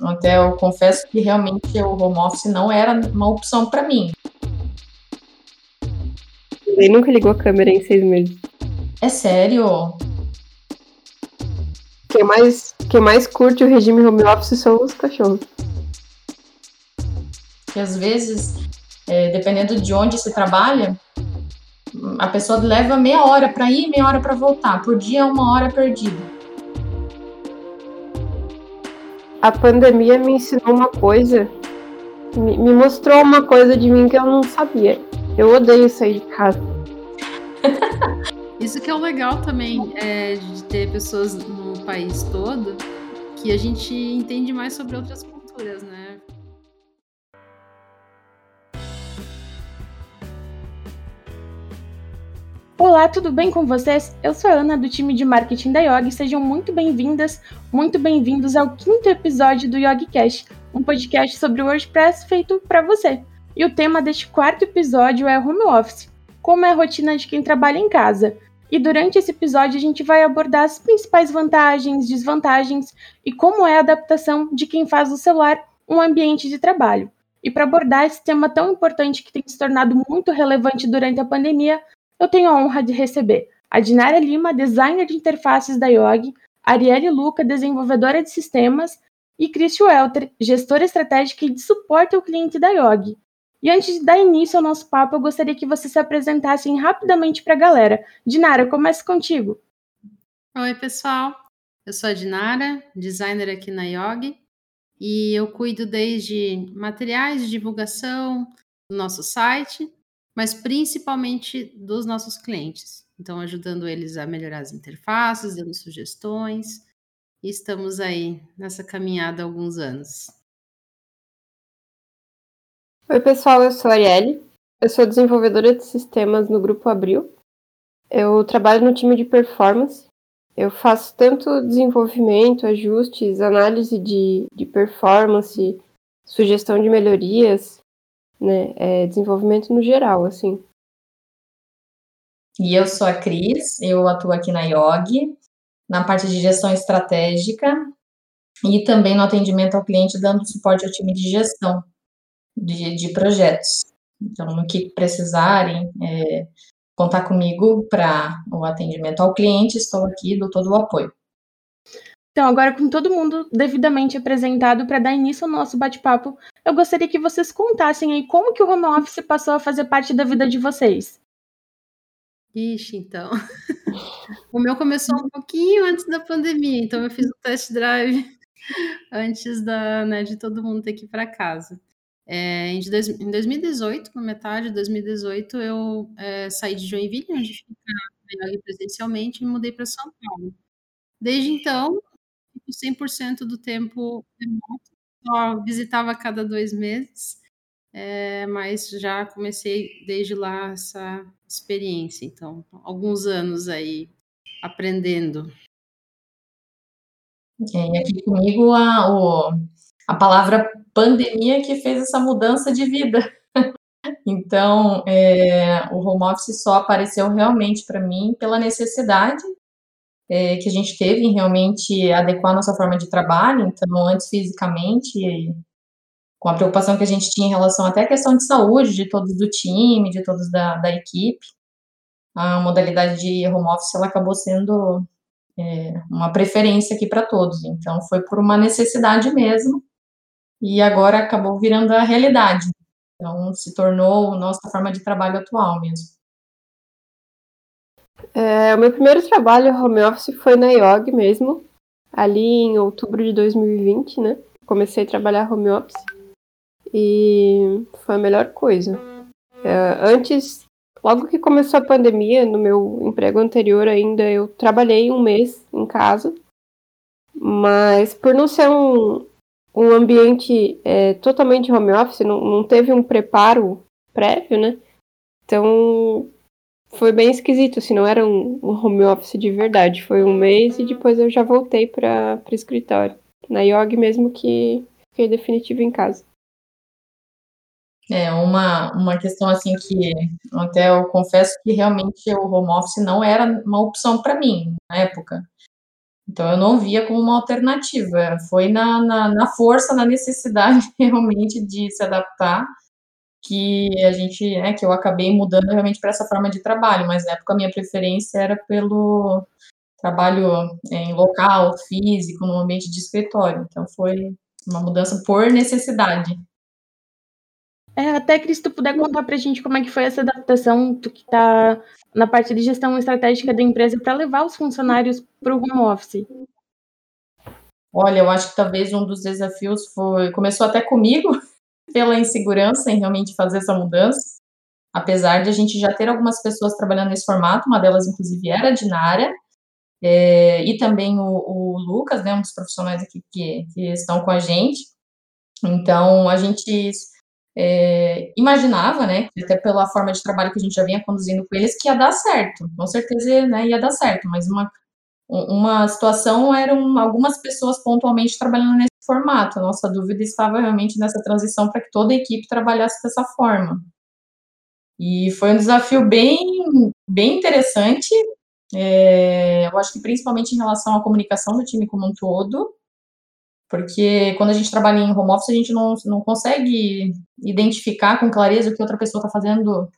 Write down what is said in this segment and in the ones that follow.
Até eu confesso que realmente o home office não era uma opção para mim. Ele nunca ligou a câmera em seis meses. É sério? Quem mais, quem mais curte o regime home office são os cachorros. Que às vezes, é, dependendo de onde se trabalha, a pessoa leva meia hora para ir, meia hora para voltar. Por dia é uma hora perdida. A pandemia me ensinou uma coisa, me, me mostrou uma coisa de mim que eu não sabia. Eu odeio sair de casa. Isso que é o legal também é, de ter pessoas no país todo que a gente entende mais sobre outras culturas, né? Olá, tudo bem com vocês? Eu sou a Ana do time de marketing da Yogi. Sejam muito bem-vindas, muito bem-vindos ao quinto episódio do YogiCast, um podcast sobre WordPress feito para você. E o tema deste quarto episódio é home office, como é a rotina de quem trabalha em casa. E durante esse episódio a gente vai abordar as principais vantagens, desvantagens e como é a adaptação de quem faz do celular um ambiente de trabalho. E para abordar esse tema tão importante que tem se tornado muito relevante durante a pandemia, eu tenho a honra de receber a Dinara Lima, designer de interfaces da Yogi, Arielle Luca, desenvolvedora de sistemas, e Christian Welter, gestora estratégica e de suporte ao cliente da Yogi. E antes de dar início ao nosso papo, eu gostaria que você se apresentassem rapidamente para a galera. Dinara, comece contigo. Oi, pessoal. Eu sou a Dinara, designer aqui na Yogi, e eu cuido desde materiais de divulgação do nosso site, mas principalmente dos nossos clientes. Então, ajudando eles a melhorar as interfaces, dando sugestões. E estamos aí nessa caminhada há alguns anos. Oi, pessoal, eu sou a Arielle. Eu sou desenvolvedora de sistemas no Grupo Abril. Eu trabalho no time de performance. Eu faço tanto desenvolvimento, ajustes, análise de, de performance, sugestão de melhorias, né? É, desenvolvimento no geral, assim. E eu sou a Cris, eu atuo aqui na IOG, na parte de gestão estratégica e também no atendimento ao cliente, dando suporte ao time de gestão de, de projetos. Então, no que precisarem, é, contar comigo para o atendimento ao cliente, estou aqui, dou todo o apoio. Então, agora com todo mundo devidamente apresentado para dar início ao nosso bate-papo, eu gostaria que vocês contassem aí como que o home office passou a fazer parte da vida de vocês. Ixi, então. o meu começou um pouquinho antes da pandemia, então eu fiz o test drive antes da, né, de todo mundo ter que ir para casa. É, em, dois, em 2018, na metade de 2018, eu é, saí de Joinville, onde fica presencialmente, e mudei para São Paulo. Desde então, 100% do tempo remoto, só visitava cada dois meses, é, mas já comecei desde lá essa experiência, então, alguns anos aí aprendendo. E aqui comigo a, o, a palavra pandemia que fez essa mudança de vida. então, é, o home office só apareceu realmente para mim pela necessidade é, que a gente teve em realmente adequar nossa forma de trabalho, então, antes fisicamente, com a preocupação que a gente tinha em relação até à questão de saúde de todos do time, de todos da, da equipe, a modalidade de home office ela acabou sendo é, uma preferência aqui para todos. Então, foi por uma necessidade mesmo, e agora acabou virando a realidade. Então, se tornou nossa forma de trabalho atual mesmo. É, o meu primeiro trabalho home office foi na IOG mesmo, ali em outubro de 2020, né? Comecei a trabalhar home office e foi a melhor coisa. É, antes, logo que começou a pandemia, no meu emprego anterior ainda, eu trabalhei um mês em casa, mas por não ser um, um ambiente é, totalmente home office, não, não teve um preparo prévio, né? Então foi bem esquisito, assim, não era um, um, home office de verdade. Foi um mês e depois eu já voltei para o escritório. Na IOG mesmo que fiquei definitivo em casa. É uma, uma questão assim que até eu confesso que realmente o home office não era uma opção para mim na época. Então, eu não via como uma alternativa. Foi na, na, na força, na necessidade realmente de se adaptar que a gente, é, que eu acabei mudando realmente para essa forma de trabalho, mas na época a minha preferência era pelo trabalho é, em local, físico, no ambiente de escritório. Então foi uma mudança por necessidade. É, até, Cris, tu puder contar para a gente como é que foi essa adaptação, tu que está na parte de gestão estratégica da empresa, para levar os funcionários para o home office. Olha, eu acho que talvez um dos desafios foi. Começou até comigo, pela insegurança em realmente fazer essa mudança. Apesar de a gente já ter algumas pessoas trabalhando nesse formato, uma delas, inclusive, era a Dinara, é, e também o, o, Lucas, né, um dos profissionais aqui que, que estão com a gente. Então, a gente é, imaginava, né, até pela forma de trabalho que a gente já vinha conduzindo com eles, que ia dar certo. Com certeza né, ia dar certo, mas uma, uma situação eram algumas pessoas pontualmente trabalhando nesse formato. Nossa dúvida estava realmente nessa transição para que toda a equipe trabalhasse dessa forma. E foi um desafio bem, bem interessante, é, eu acho que principalmente em relação à comunicação do time como um todo, porque quando a gente trabalha em home office, a gente não, não consegue identificar com clareza o que outra pessoa está fazendo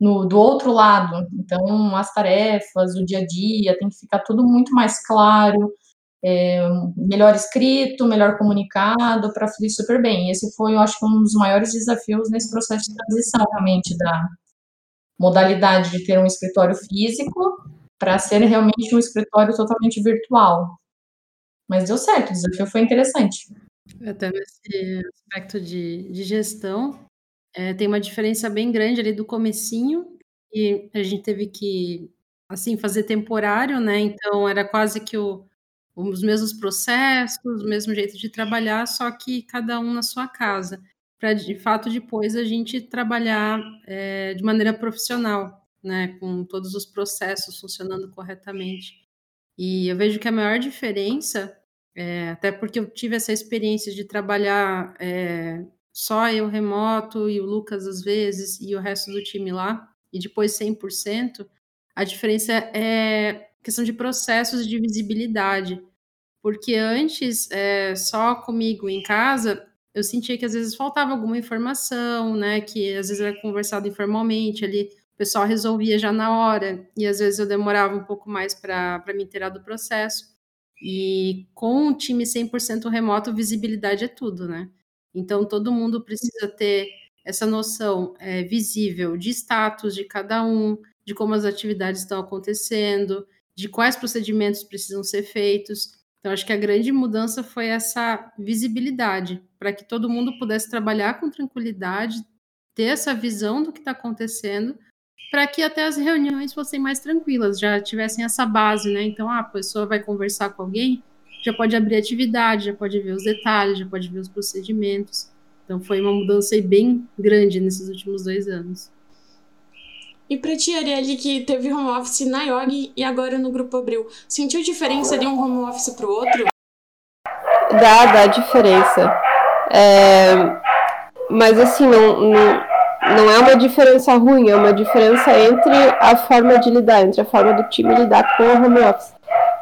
no, do outro lado. Então, as tarefas, o dia a dia, tem que ficar tudo muito mais claro, é, melhor escrito, melhor comunicado, para fluir super bem. Esse foi, eu acho, um dos maiores desafios nesse processo de transição, realmente, da modalidade de ter um escritório físico para ser realmente um escritório totalmente virtual. Mas deu certo, o desafio foi interessante. Até nesse aspecto de, de gestão, é, tem uma diferença bem grande ali do comecinho, e a gente teve que, assim, fazer temporário, né? Então, era quase que o, os mesmos processos, o mesmo jeito de trabalhar, só que cada um na sua casa, para de fato depois a gente trabalhar é, de maneira profissional né, com todos os processos funcionando corretamente. E eu vejo que a maior diferença, é, até porque eu tive essa experiência de trabalhar é, só eu remoto e o Lucas às vezes e o resto do time lá, e depois 100%, a diferença é questão de processos de visibilidade. Porque antes, é, só comigo em casa, eu sentia que às vezes faltava alguma informação, né? Que às vezes era conversado informalmente ali, o pessoal resolvia já na hora, e às vezes eu demorava um pouco mais para me inteirar do processo. E com um time 100% remoto, visibilidade é tudo, né? Então, todo mundo precisa ter essa noção é, visível de status de cada um, de como as atividades estão acontecendo, de quais procedimentos precisam ser feitos. Então, acho que a grande mudança foi essa visibilidade, para que todo mundo pudesse trabalhar com tranquilidade, ter essa visão do que está acontecendo para que até as reuniões fossem mais tranquilas, já tivessem essa base, né? Então, ah, a pessoa vai conversar com alguém, já pode abrir atividade, já pode ver os detalhes, já pode ver os procedimentos. Então, foi uma mudança bem grande nesses últimos dois anos. E para ti, Arielle, que teve home office na Yogi e agora no Grupo Abril, sentiu diferença de um home office para o outro? Dá, dá diferença. É... Mas assim, não, não, não é uma diferença ruim, é uma diferença entre a forma de lidar, entre a forma do time lidar com o home office.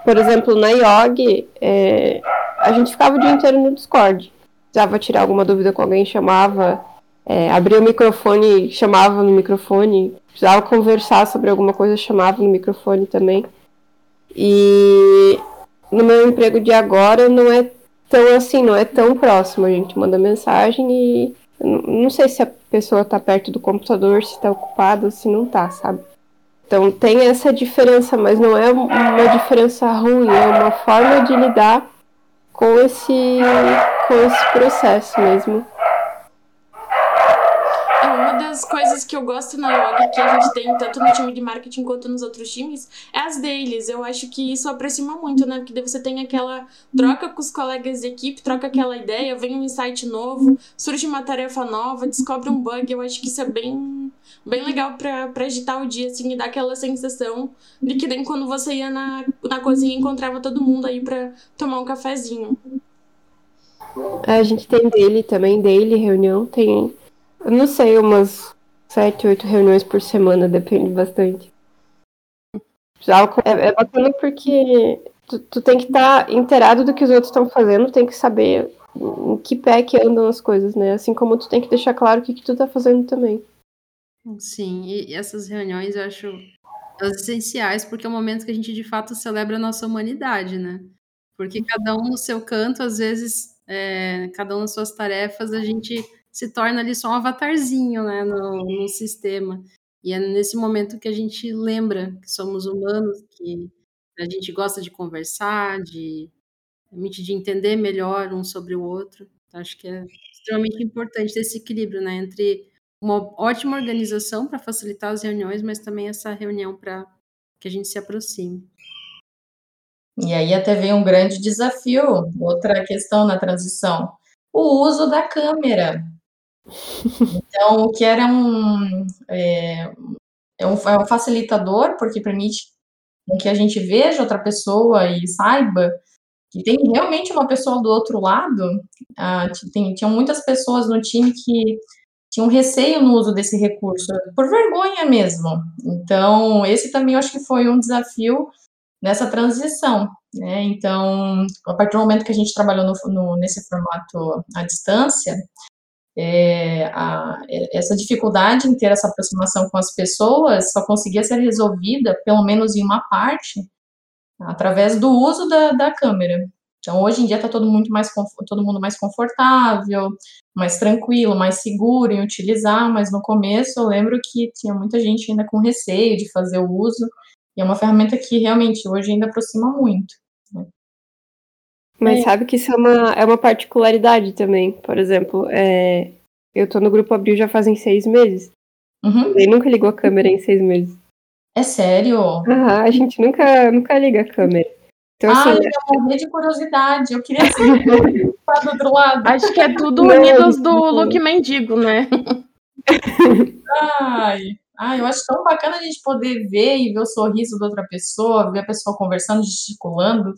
Por exemplo, na IOG, é, a gente ficava o dia inteiro no Discord. Precisava tirar alguma dúvida com alguém, chamava, é, abria o microfone, chamava no microfone. Precisava conversar sobre alguma coisa, chamava no microfone também. E no meu emprego de agora não é tão assim, não é tão próximo. A gente manda mensagem e não sei se a pessoa está perto do computador, se está ocupada, se não está, sabe? Então tem essa diferença, mas não é uma diferença ruim, é uma forma de lidar com esse, com esse processo mesmo das coisas que eu gosto na log que a gente tem tanto no time de marketing quanto nos outros times é as dailies. Eu acho que isso aproxima muito, né? Porque daí você tem aquela troca com os colegas de equipe, troca aquela ideia, vem um insight novo, surge uma tarefa nova, descobre um bug. Eu acho que isso é bem, bem legal pra, pra agitar o dia, assim, e dar aquela sensação de que nem quando você ia na, na cozinha e encontrava todo mundo aí pra tomar um cafezinho. A gente tem daily também, daily reunião, tem não sei, umas sete, oito reuniões por semana, depende bastante. Já é, é bacana porque tu, tu tem que estar tá inteirado do que os outros estão fazendo, tem que saber em que pé que andam as coisas, né? Assim como tu tem que deixar claro o que, que tu tá fazendo também. Sim, e essas reuniões eu acho essenciais, porque é o momento que a gente de fato celebra a nossa humanidade, né? Porque cada um no seu canto, às vezes, é, cada um nas suas tarefas, a gente se torna ali só um avatarzinho, né, no, no sistema. E é nesse momento que a gente lembra que somos humanos, que a gente gosta de conversar, de, de entender melhor um sobre o outro. Então, acho que é extremamente importante ter esse equilíbrio, né, entre uma ótima organização para facilitar as reuniões, mas também essa reunião para que a gente se aproxime. E aí até vem um grande desafio, outra questão na transição, o uso da câmera. Então, o que era um, é, é um, é um facilitador, porque permite que a gente veja outra pessoa e saiba que tem realmente uma pessoa do outro lado. Ah, tem, tinham muitas pessoas no time que tinham receio no uso desse recurso, por vergonha mesmo. Então, esse também eu acho que foi um desafio nessa transição. Né? Então, a partir do momento que a gente trabalhou no, no, nesse formato à distância, é, a, essa dificuldade em ter essa aproximação com as pessoas só conseguia ser resolvida, pelo menos em uma parte, através do uso da, da câmera. Então, hoje em dia está todo, muito mais, todo mundo mais confortável, mais tranquilo, mais seguro em utilizar, mas no começo eu lembro que tinha muita gente ainda com receio de fazer o uso, e é uma ferramenta que realmente hoje ainda aproxima muito. Né? Mas é. sabe que isso é uma, é uma particularidade também. Por exemplo, é, eu tô no grupo Abril já fazem seis meses. Uhum. Ele nunca ligou a câmera em seis meses. É sério? Uhum, a gente nunca, nunca liga a câmera. Então, assim, Ai, eu morri de curiosidade. Eu queria saber do outro lado. Acho que é tudo unidos do look mendigo, né? Ai, ai, eu acho tão bacana a gente poder ver e ver o sorriso da outra pessoa, ver a pessoa conversando, gesticulando,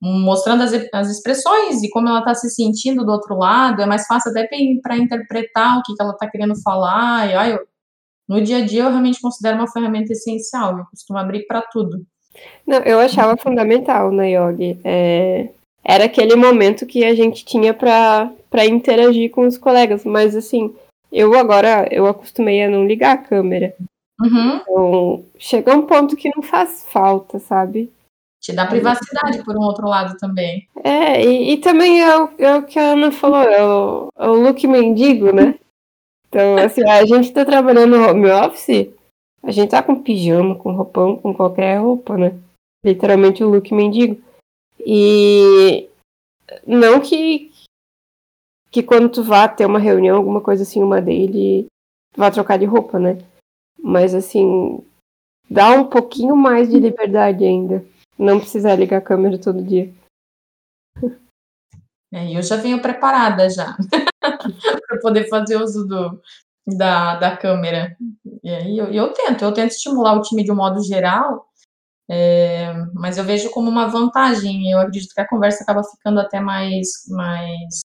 mostrando as, as expressões e como ela está se sentindo do outro lado. É mais fácil até para interpretar o que, que ela está querendo falar. E, ai, eu, no dia a dia, eu realmente considero uma ferramenta essencial. Eu costumo abrir para tudo. Não, eu achava fundamental na Yogi. É, era aquele momento que a gente tinha para interagir com os colegas, mas assim, eu agora eu acostumei a não ligar a câmera. Uhum. Então, chega um ponto que não faz falta, sabe? Te dá privacidade por um outro lado também. É, e, e também é o, é o, que a Ana falou, é o, é o look mendigo, né? Então, assim, a gente tá trabalhando no home office, a gente tá com pijama, com roupão, com qualquer roupa, né? Literalmente o look mendigo. E não que que quando tu vá ter uma reunião, alguma coisa assim, uma dele, vá trocar de roupa, né? Mas assim, dá um pouquinho mais de liberdade ainda. Não precisar ligar a câmera todo dia. É, eu já venho preparada já para poder fazer uso do, da, da câmera. E aí eu, eu tento, eu tento estimular o time de um modo geral, é, mas eu vejo como uma vantagem. Eu acredito que a conversa acaba ficando até mais, mais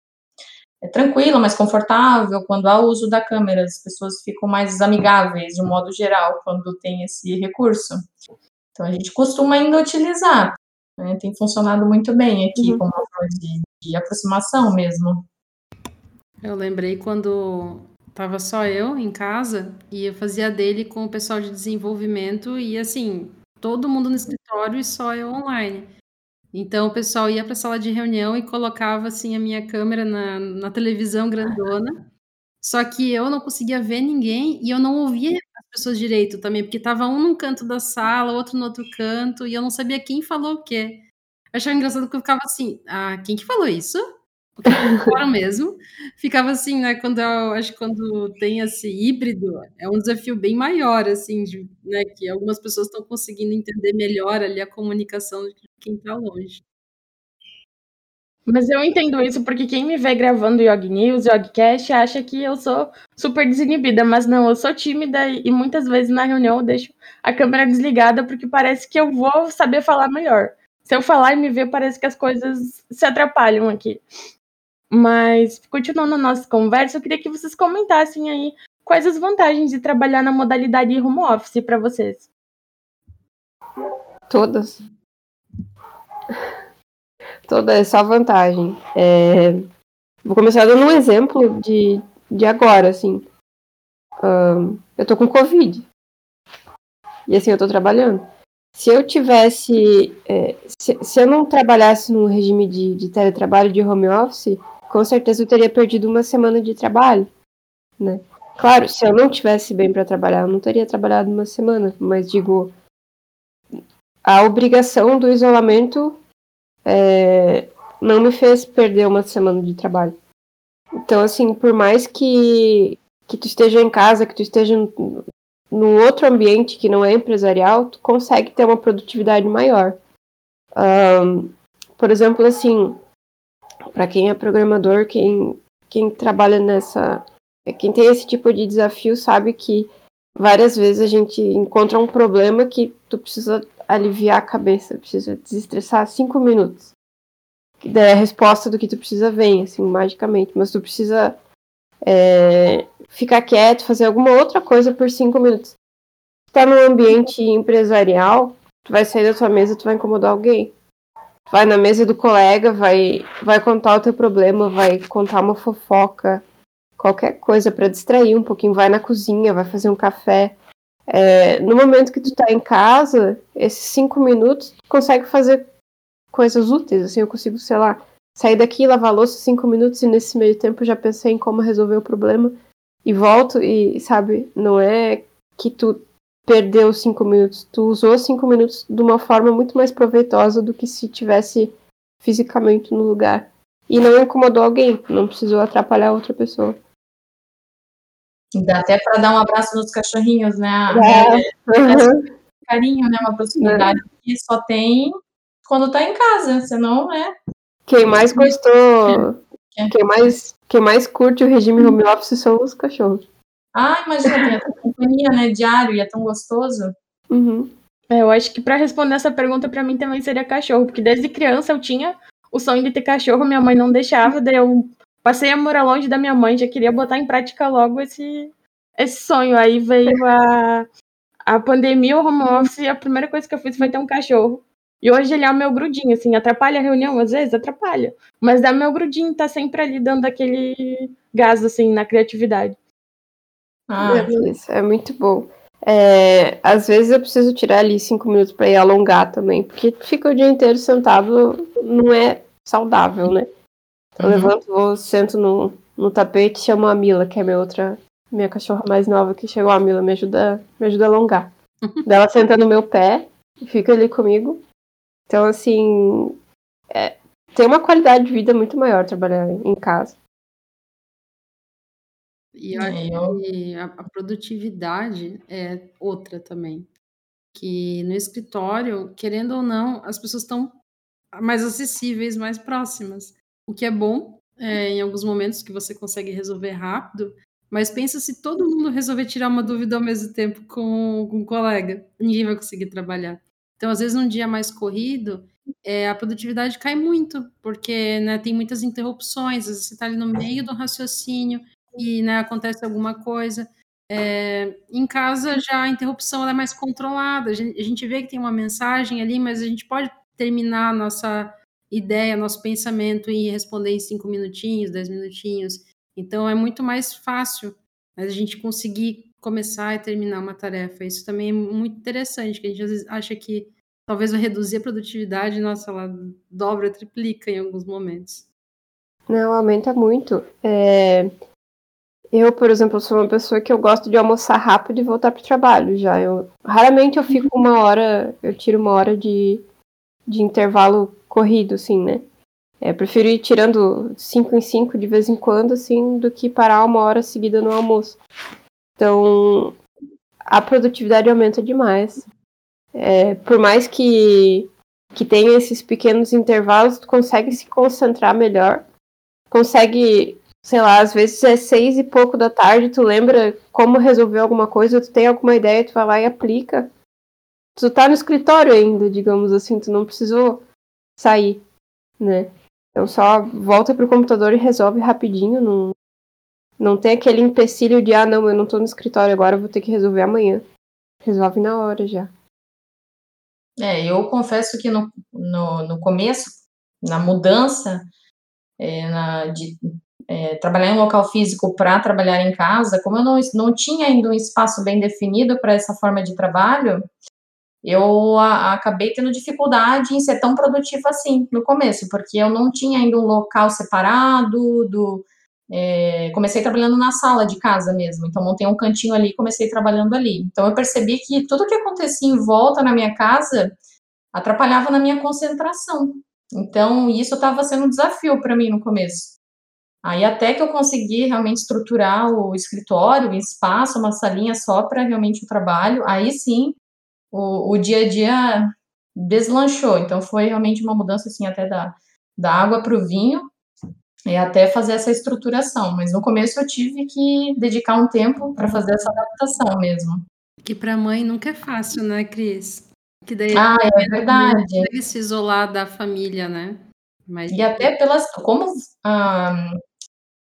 é, tranquila, mais confortável quando há o uso da câmera. As pessoas ficam mais amigáveis de um modo geral quando tem esse recurso. Então a gente costuma ainda utilizar. Né? Tem funcionado muito bem aqui uhum. como uma forma de, de aproximação mesmo. Eu lembrei quando Tava só eu em casa e eu fazia dele com o pessoal de desenvolvimento e assim, todo mundo no escritório e só eu online. Então o pessoal ia para a sala de reunião e colocava assim a minha câmera na, na televisão grandona. Só que eu não conseguia ver ninguém e eu não ouvia as pessoas direito também, porque tava um num canto da sala, outro no outro canto, e eu não sabia quem falou o quê. Eu achava engraçado que eu ficava assim, ah, quem que falou isso? Fora mesmo. Ficava assim, né? Quando eu, acho que quando tem esse híbrido, é um desafio bem maior, assim, de, né? Que algumas pessoas estão conseguindo entender melhor ali a comunicação de quem está longe. Mas eu entendo isso porque quem me vê gravando Yog News, Yogcast, acha que eu sou super desinibida, mas não, eu sou tímida e muitas vezes na reunião eu deixo a câmera desligada porque parece que eu vou saber falar melhor. Se eu falar e me ver, parece que as coisas se atrapalham aqui. Mas, continuando a nossa conversa, eu queria que vocês comentassem aí quais as vantagens de trabalhar na modalidade home office para vocês. Todas. toda essa vantagem. É, vou começar dando um exemplo de, de agora, assim. Um, eu tô com Covid. E assim, eu tô trabalhando. Se eu tivesse. É, se, se, eu não trabalhasse no regime de, de teletrabalho de home office, com certeza eu teria perdido uma semana de trabalho, né? Claro, se eu não tivesse bem para trabalhar, eu não teria trabalhado uma semana, mas digo, a obrigação do isolamento é, não me fez perder uma semana de trabalho. Então, assim, por mais que, que tu esteja em casa, que tu esteja num outro ambiente que não é empresarial, tu consegue ter uma produtividade maior. Um, por exemplo, assim, para quem é programador, quem, quem trabalha nessa. Quem tem esse tipo de desafio sabe que várias vezes a gente encontra um problema que tu precisa aliviar a cabeça, precisa desestressar cinco minutos. Que daí a resposta do que tu precisa vem, assim, magicamente. Mas tu precisa é, ficar quieto, fazer alguma outra coisa por cinco minutos. Se tá num ambiente empresarial, tu vai sair da tua mesa, tu vai incomodar alguém. Vai na mesa do colega, vai, vai contar o teu problema, vai contar uma fofoca, qualquer coisa para distrair um pouquinho, vai na cozinha, vai fazer um café. É, no momento que tu tá em casa, esses cinco minutos, tu consegue fazer coisas úteis, assim, eu consigo, sei lá, sair daqui, lavar louça cinco minutos e nesse meio tempo já pensei em como resolver o problema e volto e, sabe, não é que tu perdeu cinco minutos, tu usou cinco minutos de uma forma muito mais proveitosa do que se tivesse fisicamente no lugar. E não incomodou alguém, não precisou atrapalhar outra pessoa. Dá até para dar um abraço nos cachorrinhos, né? É. É, uhum. Carinho, né? Uma proximidade é. que só tem quando tá em casa, senão, né? Quem mais gostou, é. quem mais, quem mais curte o regime home office são os cachorros. Ah, imagina, tem a companhia, né, diário, e é tão gostoso. Uhum. É, eu acho que para responder essa pergunta, para mim também seria cachorro, porque desde criança eu tinha o sonho de ter cachorro, minha mãe não deixava, daí eu passei a morar longe da minha mãe, já queria botar em prática logo esse, esse sonho. Aí veio a, a pandemia, o home office, e a primeira coisa que eu fiz foi ter um cachorro. E hoje ele é o meu grudinho, assim, atrapalha a reunião, às vezes atrapalha. Mas é meu grudinho, tá sempre ali dando aquele gás, assim, na criatividade. Ah, isso é muito bom. É, às vezes eu preciso tirar ali cinco minutos para ir alongar também, porque fica o dia inteiro sentado não é saudável, né? Então, uhum. Eu levanto, vou, sento no, no tapete, chamo a Mila, que é minha outra, minha cachorra mais nova que chegou, a Mila me ajuda, me ajuda a alongar. Ela senta no meu pé e fica ali comigo. Então, assim, é, tem uma qualidade de vida muito maior trabalhar em casa. E acho que a, a produtividade é outra também. Que no escritório, querendo ou não, as pessoas estão mais acessíveis, mais próximas. O que é bom é, em alguns momentos que você consegue resolver rápido, mas pensa se todo mundo resolver tirar uma dúvida ao mesmo tempo com, com um colega, ninguém vai conseguir trabalhar. Então, às vezes, num dia mais corrido, é, a produtividade cai muito, porque né, tem muitas interrupções, às vezes você está ali no meio do raciocínio e né, acontece alguma coisa. É, em casa já a interrupção é mais controlada, a gente, a gente, vê que tem uma mensagem ali, mas a gente pode terminar nossa ideia, nosso pensamento e responder em cinco minutinhos, dez minutinhos. Então é muito mais fácil a gente conseguir começar e terminar uma tarefa. Isso também é muito interessante, que a gente às vezes acha que talvez vai reduzir a produtividade, nossa, ela dobra, triplica em alguns momentos. Não, aumenta muito. É... Eu, por exemplo, sou uma pessoa que eu gosto de almoçar rápido e voltar para o trabalho já. Eu, raramente eu fico uma hora, eu tiro uma hora de, de intervalo corrido, assim, né? É, prefiro ir tirando cinco em cinco de vez em quando, assim, do que parar uma hora seguida no almoço. Então, a produtividade aumenta demais. É, por mais que, que tenha esses pequenos intervalos, tu consegue se concentrar melhor. Consegue, sei lá, às vezes é seis e pouco da tarde, tu lembra como resolver alguma coisa, tu tem alguma ideia, tu vai lá e aplica. Tu tá no escritório ainda, digamos assim, tu não precisou sair, né? Então só volta pro computador e resolve rapidinho, não, não tem aquele empecilho de, ah, não, eu não tô no escritório agora, vou ter que resolver amanhã. Resolve na hora já. É, eu confesso que no, no, no começo, na mudança é, na, de é, trabalhar em um local físico para trabalhar em casa, como eu não, não tinha ainda um espaço bem definido para essa forma de trabalho, eu a, acabei tendo dificuldade em ser tão produtiva assim no começo, porque eu não tinha ainda um local separado do. É, comecei trabalhando na sala de casa mesmo, então montei um cantinho ali e comecei trabalhando ali. Então eu percebi que tudo que acontecia em volta na minha casa atrapalhava na minha concentração. Então isso estava sendo um desafio para mim no começo. Aí até que eu consegui realmente estruturar o escritório, o espaço, uma salinha só para realmente o trabalho, aí sim o, o dia a dia deslanchou. Então foi realmente uma mudança assim até da, da água para o vinho e até fazer essa estruturação. Mas no começo eu tive que dedicar um tempo para fazer essa adaptação mesmo. Que para mãe nunca é fácil, né, Cris? Que daí ah, é verdade. Consegue se isolar da família, né? Mas... E até pelas como ah,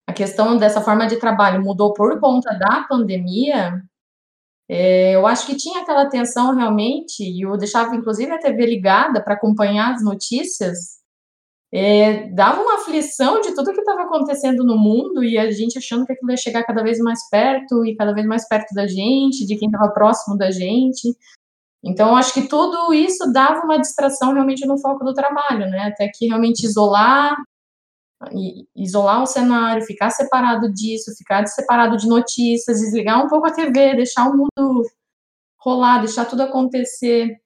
a questão dessa forma de trabalho mudou por conta da pandemia, é, eu acho que tinha aquela tensão realmente, e eu deixava inclusive a TV ligada para acompanhar as notícias, é, dava uma aflição de tudo que estava acontecendo no mundo e a gente achando que aquilo ia chegar cada vez mais perto e cada vez mais perto da gente, de quem estava próximo da gente. Então, acho que tudo isso dava uma distração realmente no foco do trabalho, né? Até que realmente isolar isolar o cenário, ficar separado disso, ficar separado de notícias, desligar um pouco a TV, deixar o mundo rolar, deixar tudo acontecer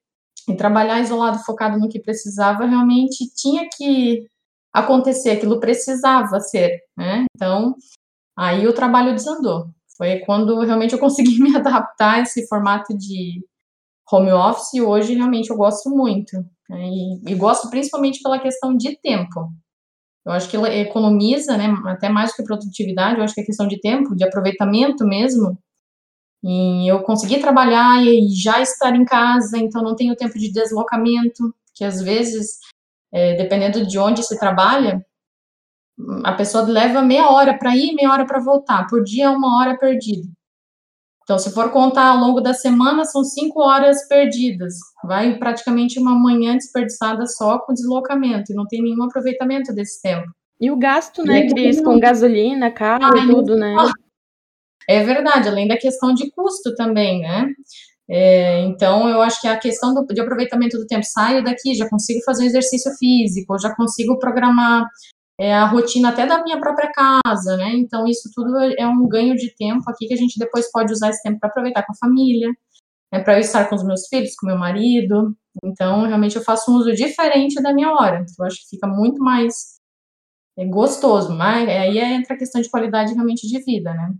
e trabalhar isolado, focado no que precisava, realmente tinha que acontecer, aquilo precisava ser, né? Então, aí o trabalho desandou. Foi quando realmente eu consegui me adaptar a esse formato de home office e hoje realmente eu gosto muito. Né? E, e gosto principalmente pela questão de tempo. Eu acho que ela economiza, né, até mais que produtividade, eu acho que é questão de tempo, de aproveitamento mesmo. E eu consegui trabalhar e já estar em casa, então não tenho tempo de deslocamento, que às vezes, é, dependendo de onde se trabalha, a pessoa leva meia hora para ir, meia hora para voltar. Por dia é uma hora perdida. Então, se for contar ao longo da semana, são cinco horas perdidas. Vai praticamente uma manhã desperdiçada só com deslocamento, e não tem nenhum aproveitamento desse tempo. E o gasto, né, Cris, com gasolina, carro e tudo, né? É verdade, além da questão de custo também, né? É, então, eu acho que a questão do, de aproveitamento do tempo, saio daqui, já consigo fazer um exercício físico, já consigo programar é, a rotina até da minha própria casa, né? Então, isso tudo é um ganho de tempo aqui que a gente depois pode usar esse tempo para aproveitar com a família, né, para eu estar com os meus filhos, com meu marido. Então, realmente, eu faço um uso diferente da minha hora. Eu acho que fica muito mais é, gostoso, mas aí entra a questão de qualidade realmente de vida, né?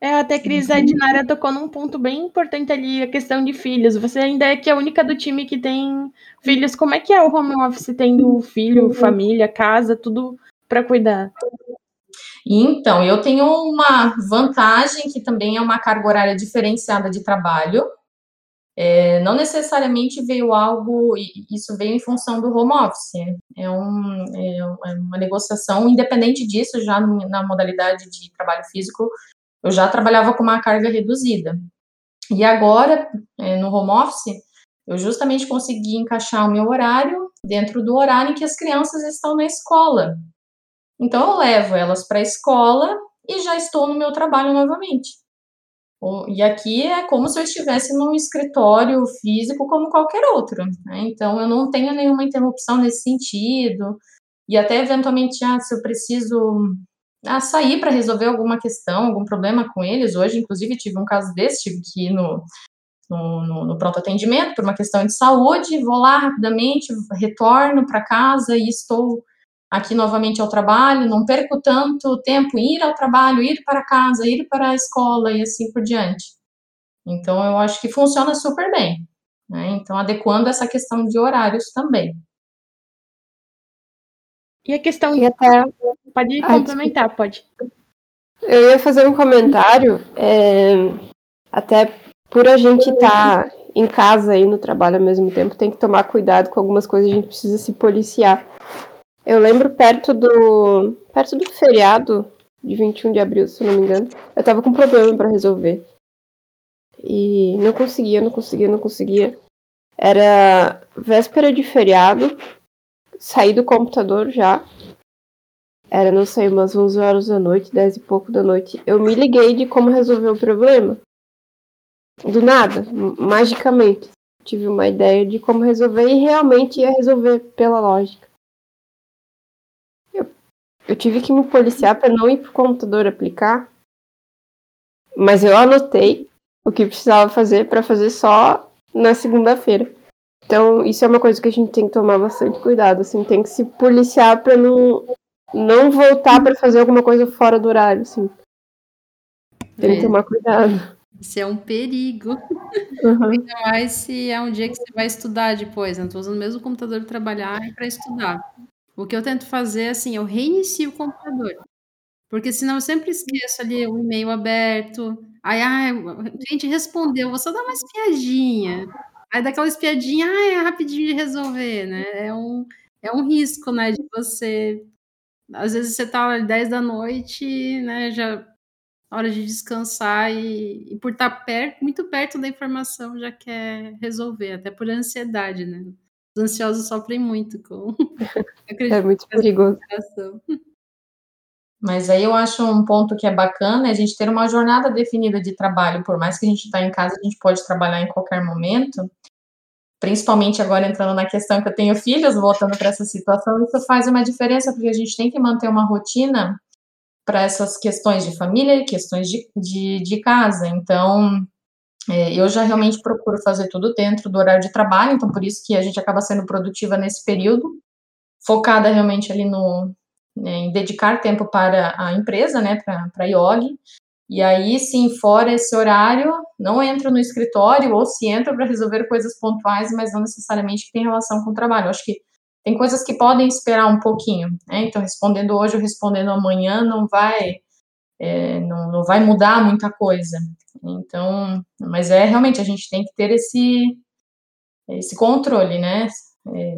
É, até Cris, a Dinara tocou num ponto bem importante ali, a questão de filhos. Você ainda é que é a única do time que tem filhos. Como é que é o home office tendo filho, família, casa, tudo para cuidar? Então, eu tenho uma vantagem que também é uma carga horária diferenciada de trabalho. É, não necessariamente veio algo, isso veio em função do home office. É, um, é, é uma negociação independente disso, já na modalidade de trabalho físico, eu já trabalhava com uma carga reduzida. E agora, é, no home office, eu justamente consegui encaixar o meu horário dentro do horário em que as crianças estão na escola. Então, eu levo elas para a escola e já estou no meu trabalho novamente. E aqui é como se eu estivesse num escritório físico como qualquer outro. Né? Então, eu não tenho nenhuma interrupção nesse sentido. E até, eventualmente, ah, se eu preciso a sair para resolver alguma questão, algum problema com eles. Hoje, inclusive, tive um caso desse, tive que ir no, no, no, no pronto atendimento por uma questão de saúde, vou lá rapidamente, retorno para casa e estou aqui novamente ao trabalho, não perco tanto tempo em ir ao trabalho, ir para casa, ir para a escola e assim por diante. Então, eu acho que funciona super bem. Né? Então, adequando essa questão de horários também. E a questão. E até... Pode complementar, pode. Eu ia fazer um comentário, é, até por a gente estar tá em casa e no trabalho ao mesmo tempo, tem que tomar cuidado com algumas coisas, a gente precisa se policiar. Eu lembro perto do perto do feriado de 21 de abril, se não me engano, eu tava com um problema para resolver. E não conseguia, não conseguia, não conseguia. Era véspera de feriado, saí do computador já. Era, não sei, umas 11 horas da noite, 10 e pouco da noite. Eu me liguei de como resolver o problema. Do nada, magicamente. Tive uma ideia de como resolver e realmente ia resolver pela lógica. Eu, eu tive que me policiar para não ir pro computador aplicar. Mas eu anotei o que precisava fazer para fazer só na segunda-feira. Então, isso é uma coisa que a gente tem que tomar bastante cuidado, assim, tem que se policiar para não não voltar para fazer alguma coisa fora do horário, assim. Tem é. que tomar cuidado. Isso é um perigo. Uhum. Ainda mais se é um dia que você vai estudar depois, né? Estou usando o mesmo computador para trabalhar e para estudar. O que eu tento fazer, assim, eu reinicio o computador. Porque senão eu sempre esqueço ali o e-mail aberto. Aí, ai, a gente respondeu, vou só dar uma espiadinha. Aí daquela espiadinha, ai, é rapidinho de resolver, né? É um, é um risco, né, de você às vezes você tá às 10 da noite, né, já hora de descansar e, e por estar tá perto, muito perto da informação já quer resolver, até por ansiedade, né? Os ansiosos sofrem muito com. é muito perigoso. Mas aí eu acho um ponto que é bacana é a gente ter uma jornada definida de trabalho. Por mais que a gente está em casa, a gente pode trabalhar em qualquer momento principalmente agora entrando na questão que eu tenho filhos, voltando para essa situação, isso faz uma diferença, porque a gente tem que manter uma rotina para essas questões de família e questões de, de, de casa. Então, é, eu já realmente procuro fazer tudo dentro do horário de trabalho, então por isso que a gente acaba sendo produtiva nesse período, focada realmente ali no, né, em dedicar tempo para a empresa, né, para a IOG, e aí, sim, fora esse horário, não entro no escritório, ou se entro para resolver coisas pontuais, mas não necessariamente que tem relação com o trabalho. Acho que tem coisas que podem esperar um pouquinho, né? Então, respondendo hoje ou respondendo amanhã não vai, é, não, não vai mudar muita coisa. Então, mas é realmente, a gente tem que ter esse, esse controle, né? É,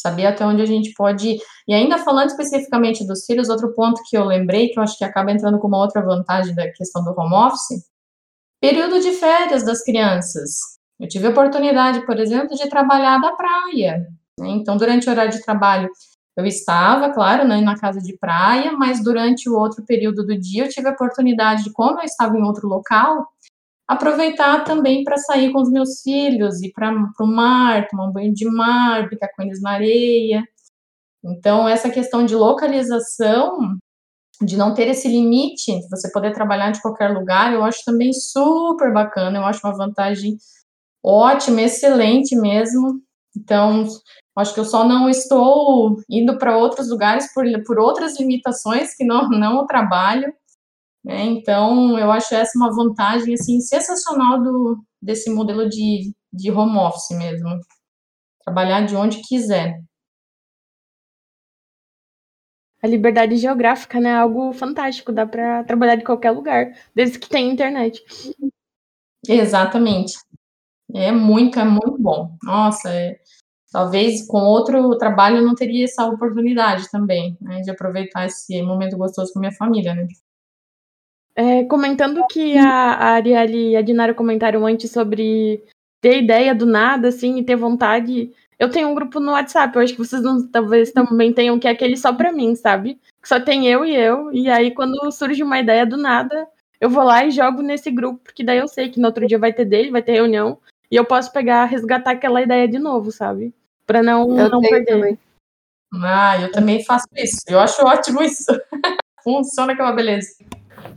saber até onde a gente pode ir. E ainda falando especificamente dos filhos, outro ponto que eu lembrei, que eu acho que acaba entrando com uma outra vantagem da questão do home office, período de férias das crianças. Eu tive a oportunidade, por exemplo, de trabalhar da praia. Né? Então, durante o horário de trabalho, eu estava, claro, né, na casa de praia, mas durante o outro período do dia, eu tive a oportunidade de, como eu estava em outro local, aproveitar também para sair com os meus filhos, ir para o mar, tomar um banho de mar, brincar com eles na areia. Então, essa questão de localização, de não ter esse limite, de você poder trabalhar de qualquer lugar, eu acho também super bacana, eu acho uma vantagem ótima, excelente mesmo. Então, acho que eu só não estou indo para outros lugares por, por outras limitações que não, não o trabalho, né? Então, eu acho essa uma vantagem assim sensacional do, desse modelo de, de home office mesmo. Trabalhar de onde quiser. A liberdade geográfica, né? É algo fantástico, dá para trabalhar de qualquer lugar, desde que tenha internet. Exatamente. É muito, é muito bom. Nossa, é, talvez com outro trabalho eu não teria essa oportunidade também, né, de aproveitar esse momento gostoso com minha família, né? É, comentando que a, a Arielle e a Dinara comentaram antes sobre ter ideia do nada, assim, e ter vontade. Eu tenho um grupo no WhatsApp, eu acho que vocês não, talvez também tenham, que é aquele só pra mim, sabe? Que só tem eu e eu, e aí quando surge uma ideia do nada, eu vou lá e jogo nesse grupo, porque daí eu sei que no outro dia vai ter dele, vai ter reunião, e eu posso pegar, resgatar aquela ideia de novo, sabe? Pra não, eu não perder. Também. Ah, eu também faço isso. Eu acho ótimo isso. Funciona que é uma beleza.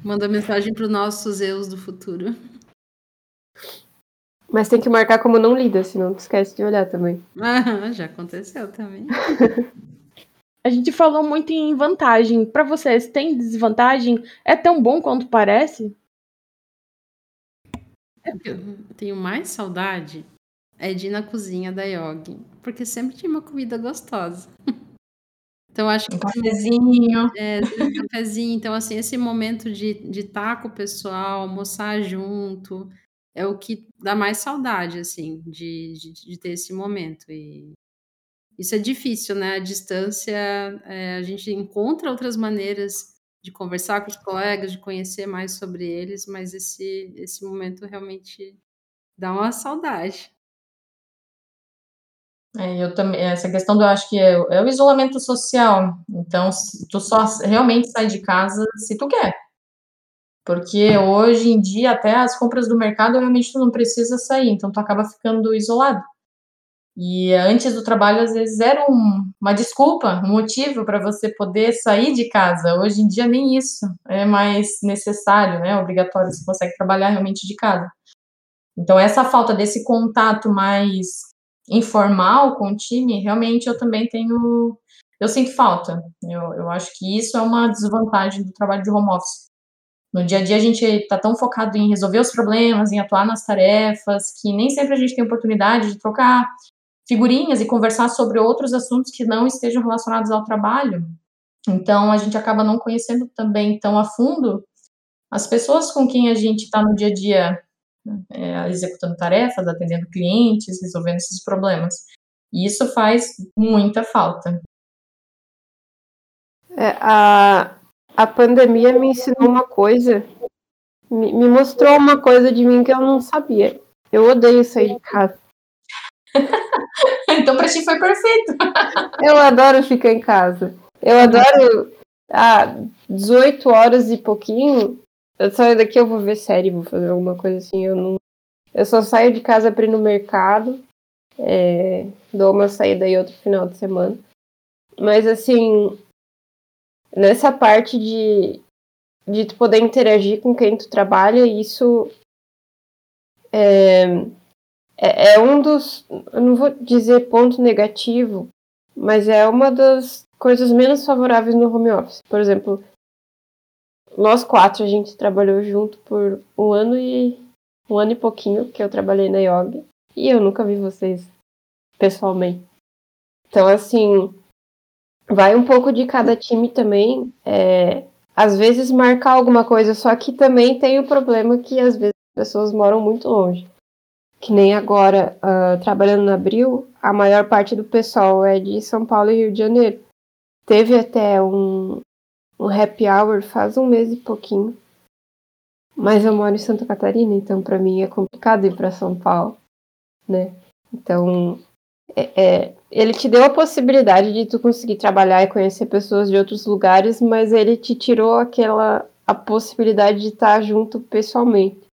Manda mensagem para os nossos eus do futuro. Mas tem que marcar como não lida, senão não esquece de olhar também. Ah, já aconteceu também. A gente falou muito em vantagem. Para vocês, tem desvantagem? É tão bom quanto parece? É eu tenho mais saudade é de ir na cozinha da Yogi, porque sempre tinha uma comida gostosa. Então, acho que. Um cafezinho. É, um cafezinho. Então, assim, esse momento de estar de tá com o pessoal, almoçar junto, é o que dá mais saudade, assim, de, de, de ter esse momento. E isso é difícil, né? A distância, é, a gente encontra outras maneiras de conversar com os colegas, de conhecer mais sobre eles, mas esse, esse momento realmente dá uma saudade. É, eu também, essa questão do, eu acho que é, é, o isolamento social. Então, tu só realmente sai de casa se tu quer. Porque hoje em dia, até as compras do mercado, realmente tu não precisa sair, então tu acaba ficando isolado. E antes do trabalho, às vezes, era um, uma desculpa, um motivo para você poder sair de casa. Hoje em dia, nem isso é mais necessário, né? Obrigatório, você consegue trabalhar realmente de casa. Então, essa falta desse contato mais informal com o time, realmente eu também tenho. Eu sinto falta. Eu, eu acho que isso é uma desvantagem do trabalho de home office. No dia a dia a gente está tão focado em resolver os problemas, em atuar nas tarefas, que nem sempre a gente tem oportunidade de trocar figurinhas e conversar sobre outros assuntos que não estejam relacionados ao trabalho. Então a gente acaba não conhecendo também tão a fundo as pessoas com quem a gente está no dia a dia é, executando tarefas, atendendo clientes, resolvendo esses problemas. E isso faz muita falta. É, a, a pandemia me ensinou uma coisa, me, me mostrou uma coisa de mim que eu não sabia. Eu odeio sair de casa. então pra ti foi perfeito. eu adoro ficar em casa. Eu adoro ah, 18 horas e pouquinho. Eu saio daqui, eu vou ver série, vou fazer alguma coisa assim. Eu não. Eu só saio de casa para ir no mercado. É, dou uma saída aí outro final de semana. Mas assim, nessa parte de, de tu poder interagir com quem tu trabalha, isso é, é, é um dos, eu não vou dizer ponto negativo, mas é uma das coisas menos favoráveis no home office. Por exemplo, nós quatro a gente trabalhou junto por um ano e um ano e pouquinho que eu trabalhei na Yoga e eu nunca vi vocês pessoalmente. Então assim, vai um pouco de cada time também. É, às vezes marcar alguma coisa, só que também tem o problema que às vezes as pessoas moram muito longe. Que nem agora, uh, trabalhando no Abril, a maior parte do pessoal é de São Paulo e Rio de Janeiro. Teve até um, um happy hour faz um mês e pouquinho. Mas eu moro em Santa Catarina, então para mim é complicado ir para São Paulo, né? Então, é, é, ele te deu a possibilidade de tu conseguir trabalhar e conhecer pessoas de outros lugares, mas ele te tirou aquela a possibilidade de estar junto pessoalmente.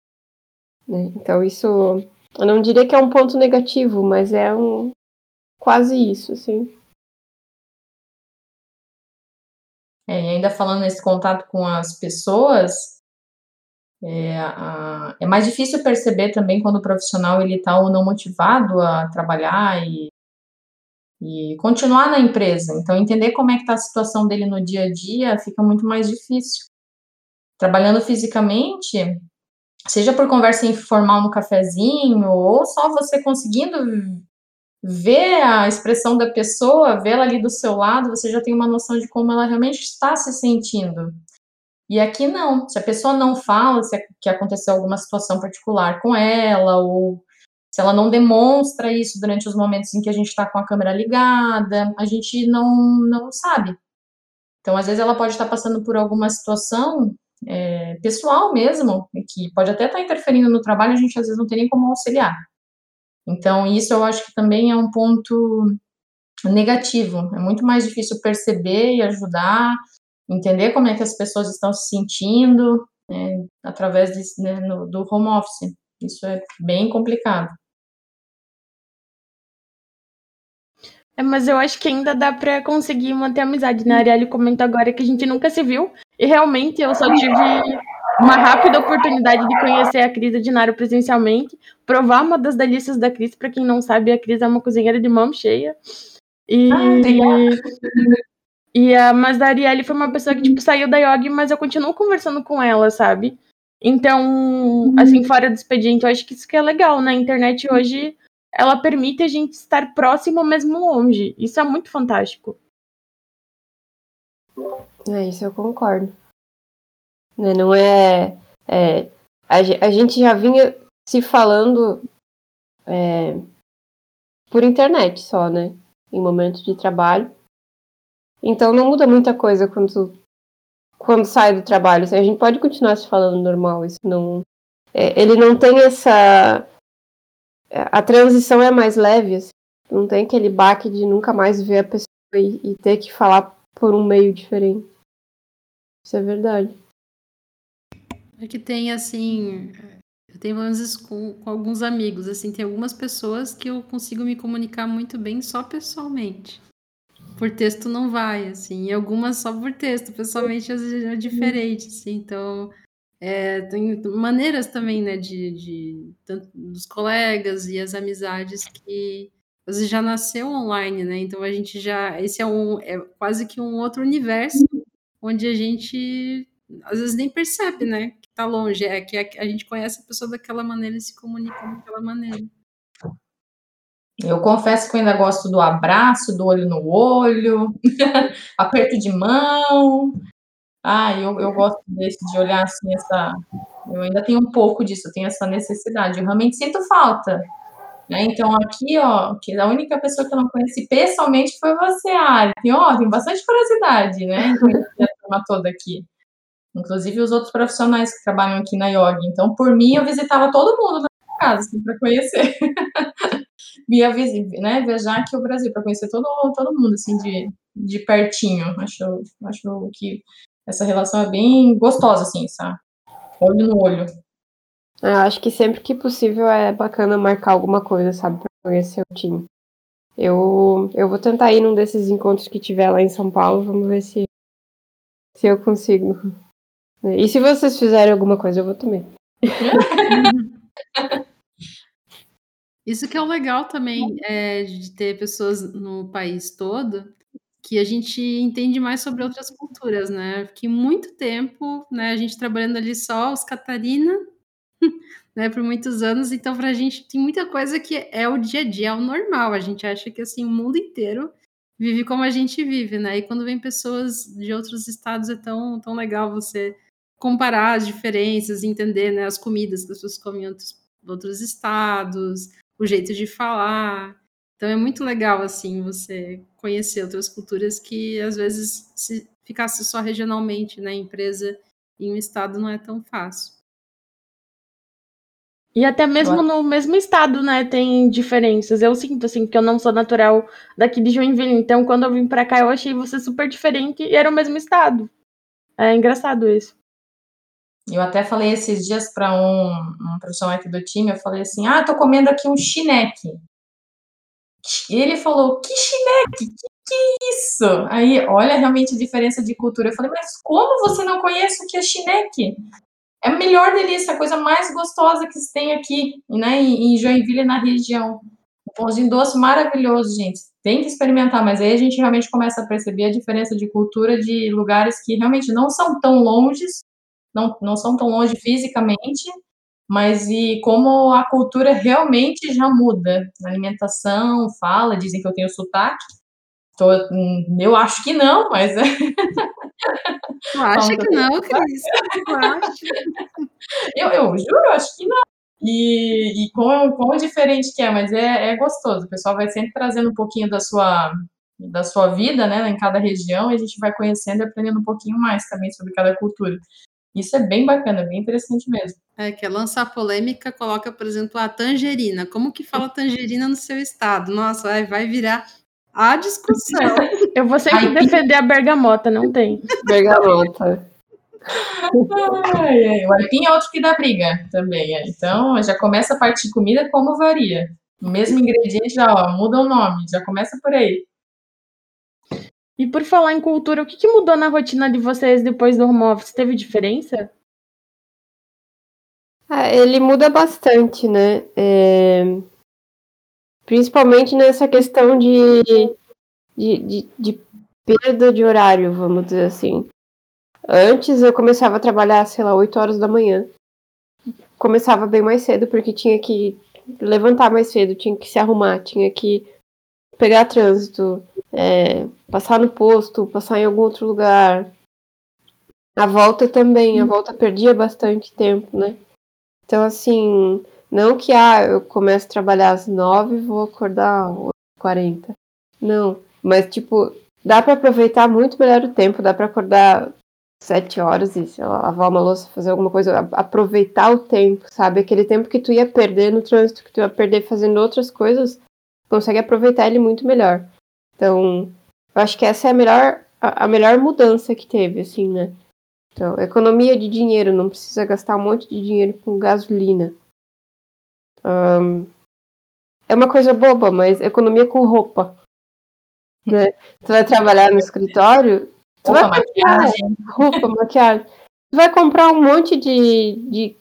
Né? Então isso, eu não diria que é um ponto negativo, mas é um quase isso, assim. É, e ainda falando nesse contato com as pessoas, é, a, é, mais difícil perceber também quando o profissional ele está ou não motivado a trabalhar e, e continuar na empresa. Então, entender como é que está a situação dele no dia a dia fica muito mais difícil. Trabalhando fisicamente, seja por conversa informal no cafezinho, ou só você conseguindo ver a expressão da pessoa, vê-la ali do seu lado, você já tem uma noção de como ela realmente está se sentindo. E aqui não. Se a pessoa não fala se é que aconteceu alguma situação particular com ela, ou se ela não demonstra isso durante os momentos em que a gente está com a câmera ligada, a gente não, não sabe. Então, às vezes, ela pode estar passando por alguma situação é, pessoal mesmo, que pode até estar interferindo no trabalho, a gente às vezes não tem nem como auxiliar. Então, isso eu acho que também é um ponto negativo. É muito mais difícil perceber e ajudar entender como é que as pessoas estão se sentindo né, através né, no, do home office. Isso é bem complicado. É, mas eu acho que ainda dá para conseguir manter amizade, né? A Arielle comentou agora que a gente nunca se viu, e realmente eu só tive uma rápida oportunidade de conhecer a Cris Dinaro presencialmente, provar uma das delícias da Cris, para quem não sabe, a Cris é uma cozinheira de mão cheia. E, ah, e a, mas a Arielle foi uma pessoa que, tipo, saiu da Yogi, mas eu continuo conversando com ela, sabe? Então, uhum. assim, fora do expediente, eu acho que isso que é legal, né? A internet hoje, ela permite a gente estar próximo mesmo longe. Isso é muito fantástico. É, isso eu concordo. Né, não é. é a, a, gente já vinha se falando é, por internet só, né? Em momentos de trabalho. Então não muda muita coisa quando, quando sai do trabalho. Assim, a gente pode continuar se falando normal. Isso não, é, ele não tem essa. A transição é mais leve. Assim. Não tem aquele baque de nunca mais ver a pessoa e, e ter que falar por um meio diferente. Isso é verdade. É que tem assim. Eu tenho vezes com, com alguns amigos, assim, tem algumas pessoas que eu consigo me comunicar muito bem só pessoalmente. Por texto não vai, assim, e algumas só por texto, pessoalmente às vezes é diferente, assim, então é, tem maneiras também, né, de, de tanto dos colegas e as amizades que às vezes já nasceu online, né? Então a gente já esse é um é quase que um outro universo onde a gente às vezes nem percebe, né? Tá longe, é que a gente conhece a pessoa daquela maneira e se comunica daquela maneira. Eu confesso que eu ainda gosto do abraço, do olho no olho, aperto de mão. Ah, eu, eu gosto desse, de olhar assim, essa. Eu ainda tenho um pouco disso, eu tenho essa necessidade. Eu realmente sinto falta. Né? Então, aqui, ó, que a única pessoa que eu não conheci pessoalmente foi você, Ari. Tem, ó, tem bastante curiosidade, né? A turma toda aqui. Inclusive os outros profissionais que trabalham aqui na Yoga. Então, por mim, eu visitava todo mundo na minha casa, assim, para conhecer. Via né, viajar aqui o Brasil, para conhecer todo, todo mundo, assim, de, de pertinho. Acho, acho que essa relação é bem gostosa, assim, sabe? Olho no olho. É, eu acho que sempre que possível é bacana marcar alguma coisa, sabe, para conhecer o time. Eu, eu vou tentar ir num desses encontros que tiver lá em São Paulo, vamos ver se, se eu consigo. E se vocês fizerem alguma coisa, eu vou também. Isso que é o legal também é, de ter pessoas no país todo que a gente entende mais sobre outras culturas, né? Que muito tempo, né, a gente trabalhando ali só os Catarina, né, por muitos anos, então para a gente tem muita coisa que é o dia a dia, é o normal. A gente acha que assim o mundo inteiro vive como a gente vive, né? E quando vem pessoas de outros estados é tão, tão legal você comparar as diferenças, entender né, as comidas que as pessoas comem em outros, outros estados, o jeito de falar. Então é muito legal assim você conhecer outras culturas que às vezes se ficasse só regionalmente na né, empresa em um estado não é tão fácil. E até mesmo no mesmo estado, né, tem diferenças. Eu sinto assim que eu não sou natural daqui de Joinville, então quando eu vim para cá eu achei você super diferente e era o mesmo estado. É engraçado isso. Eu até falei esses dias para um, um profissional aqui do time, eu falei assim: "Ah, tô comendo aqui um chineque". E ele falou: "Que chineque? Que, que é isso?". Aí, olha realmente a diferença de cultura. Eu falei: "Mas como você não conhece o que é chineque?". É a melhor delícia, a coisa mais gostosa que se tem aqui, né, em Joinville, na região. Um pãozinho doce maravilhoso, gente. Tem que experimentar, mas aí a gente realmente começa a perceber a diferença de cultura de lugares que realmente não são tão longes, não, não são tão longe fisicamente, mas e como a cultura realmente já muda. Alimentação, fala, dizem que eu tenho sotaque. Tô, hum, eu acho que não, mas. Tu acha que não, Cris? Eu, eu juro, acho que não. E, e quão, quão diferente que é, mas é, é gostoso. O pessoal vai sempre trazendo um pouquinho da sua, da sua vida, né, em cada região, e a gente vai conhecendo e aprendendo um pouquinho mais também sobre cada cultura. Isso é bem bacana, bem interessante mesmo. É, que é lançar polêmica, coloca, por exemplo, a tangerina. Como que fala tangerina no seu estado? Nossa, vai, vai virar a discussão. Eu vou sempre Ai, defender a bergamota, não tem. Bergamota. Ai, ai, o aipim é outro que dá briga também. É. Então, já começa a parte de comida como varia. O mesmo ingrediente já ó, muda o nome, já começa por aí. E por falar em cultura, o que, que mudou na rotina de vocês depois do home office? Teve diferença? Ah, ele muda bastante, né? É... Principalmente nessa questão de, de, de, de, perda de horário, vamos dizer assim. Antes eu começava a trabalhar, sei lá, 8 horas da manhã. Começava bem mais cedo, porque tinha que levantar mais cedo, tinha que se arrumar, tinha que pegar trânsito, é, passar no posto, passar em algum outro lugar. A volta também, a volta perdia bastante tempo, né? Então, assim, não que ah, eu começo a trabalhar às nove e vou acordar às 40. Não, mas tipo, dá para aproveitar muito melhor o tempo, dá para acordar sete horas e, sei lá, lavar uma louça, fazer alguma coisa, aproveitar o tempo, sabe? Aquele tempo que tu ia perder no trânsito, que tu ia perder fazendo outras coisas, consegue aproveitar ele muito melhor. Então, eu acho que essa é a melhor, a, a melhor mudança que teve, assim, né? Então, economia de dinheiro, não precisa gastar um monte de dinheiro com gasolina. Um, é uma coisa boba, mas economia com roupa. Né? Tu vai trabalhar no escritório, tu Roupa, vai maquiagem. roupa, maquiagem. Tu vai comprar um monte de, de,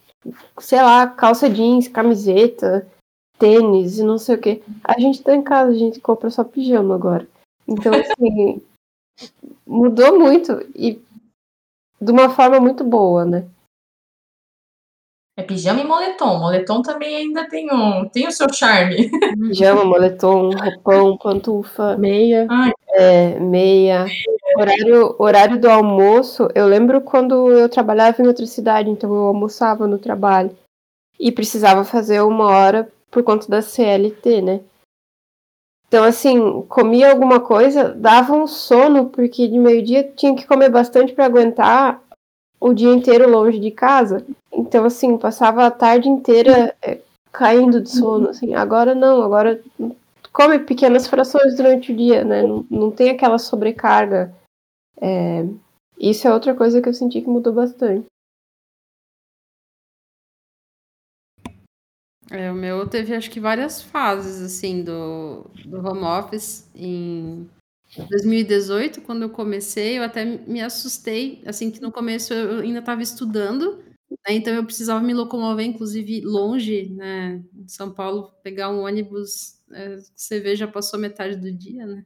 sei lá, calça jeans, camiseta, tênis e não sei o que. A gente tá em casa, a gente compra só pijama agora. Então, assim, mudou muito e de uma forma muito boa, né? É pijama e moletom. Moletom também ainda tem, um, tem o seu charme. Pijama, moletom, roupão, pantufa, Meia. é, meia. Horário, horário do almoço, eu lembro quando eu trabalhava em outra cidade, então eu almoçava no trabalho. E precisava fazer uma hora por conta da CLT, né? Então, assim, comia alguma coisa, dava um sono, porque de meio-dia tinha que comer bastante para aguentar o dia inteiro longe de casa. Então, assim, passava a tarde inteira é, caindo de sono, assim. Agora não, agora come pequenas frações durante o dia, né? Não, não tem aquela sobrecarga. É, isso é outra coisa que eu senti que mudou bastante. É, o meu teve acho que várias fases assim do, do home office. Em 2018, quando eu comecei, eu até me assustei, assim que no começo eu ainda estava estudando, né, então eu precisava me locomover, inclusive longe, né, em São Paulo, pegar um ônibus, é, você vê, já passou metade do dia, né?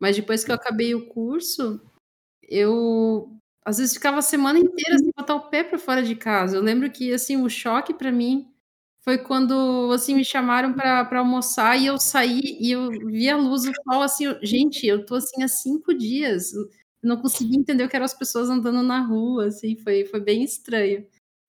Mas depois que eu acabei o curso, eu às vezes ficava a semana inteira sem botar o pé para fora de casa. Eu lembro que assim o choque para mim foi quando, assim, me chamaram para almoçar e eu saí e eu vi a luz do sol, assim, eu, gente, eu tô assim há cinco dias, não consegui entender o que eram as pessoas andando na rua, assim, foi, foi bem estranho.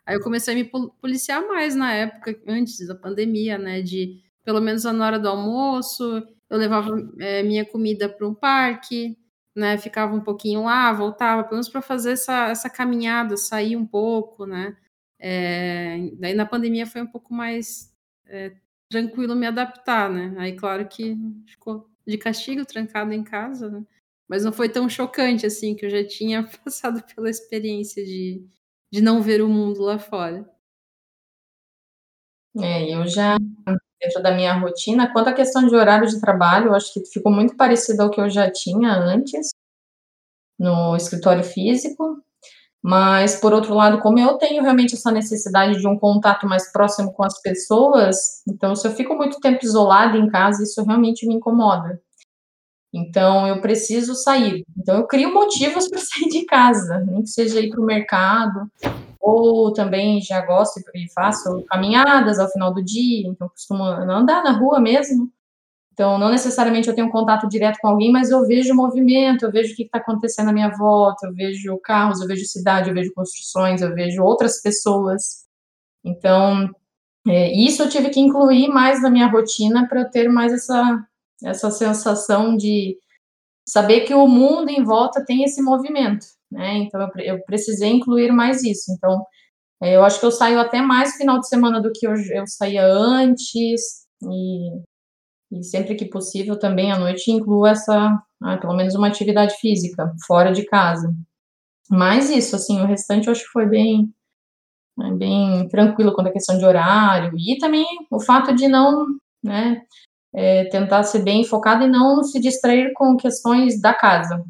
Aí eu comecei a me policiar mais na época, antes da pandemia, né, de pelo menos na hora do almoço, eu levava é, minha comida para um parque, né, ficava um pouquinho lá, voltava, pelo menos para fazer essa, essa caminhada, sair um pouco, né, é, daí na pandemia foi um pouco mais é, tranquilo me adaptar, né? Aí, claro que ficou de castigo, trancado em casa, né? Mas não foi tão chocante assim, que eu já tinha passado pela experiência de, de não ver o mundo lá fora. É, eu já, dentro da minha rotina, quanto à questão de horário de trabalho, eu acho que ficou muito parecido ao que eu já tinha antes no escritório físico. Mas, por outro lado, como eu tenho realmente essa necessidade de um contato mais próximo com as pessoas, então, se eu fico muito tempo isolada em casa, isso realmente me incomoda. Então, eu preciso sair. Então, eu crio motivos para sair de casa, nem que seja ir para o mercado, ou também já gosto e faço caminhadas ao final do dia, então, costumo andar na rua mesmo. Então, não necessariamente eu tenho contato direto com alguém, mas eu vejo movimento, eu vejo o que está acontecendo à minha volta, eu vejo carros, eu vejo cidade, eu vejo construções, eu vejo outras pessoas. Então, é, isso eu tive que incluir mais na minha rotina para eu ter mais essa, essa sensação de saber que o mundo em volta tem esse movimento, né? Então, eu, eu precisei incluir mais isso. Então, é, eu acho que eu saio até mais final de semana do que eu, eu saía antes, e e sempre que possível também à noite incluo essa, ah, pelo menos uma atividade física, fora de casa. Mas isso, assim, o restante eu acho que foi bem, né, bem tranquilo quanto à questão de horário. E também o fato de não, né, é, tentar ser bem focado e não se distrair com questões da casa.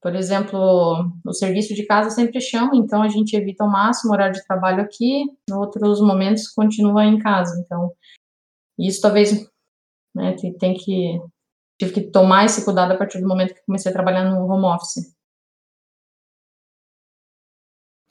Por exemplo, o serviço de casa sempre chama, então a gente evita ao máximo o horário de trabalho aqui, em outros momentos continua em casa. Então, isso talvez né? Tem, tem que tive que tomar esse cuidado a partir do momento que comecei a trabalhar no home office.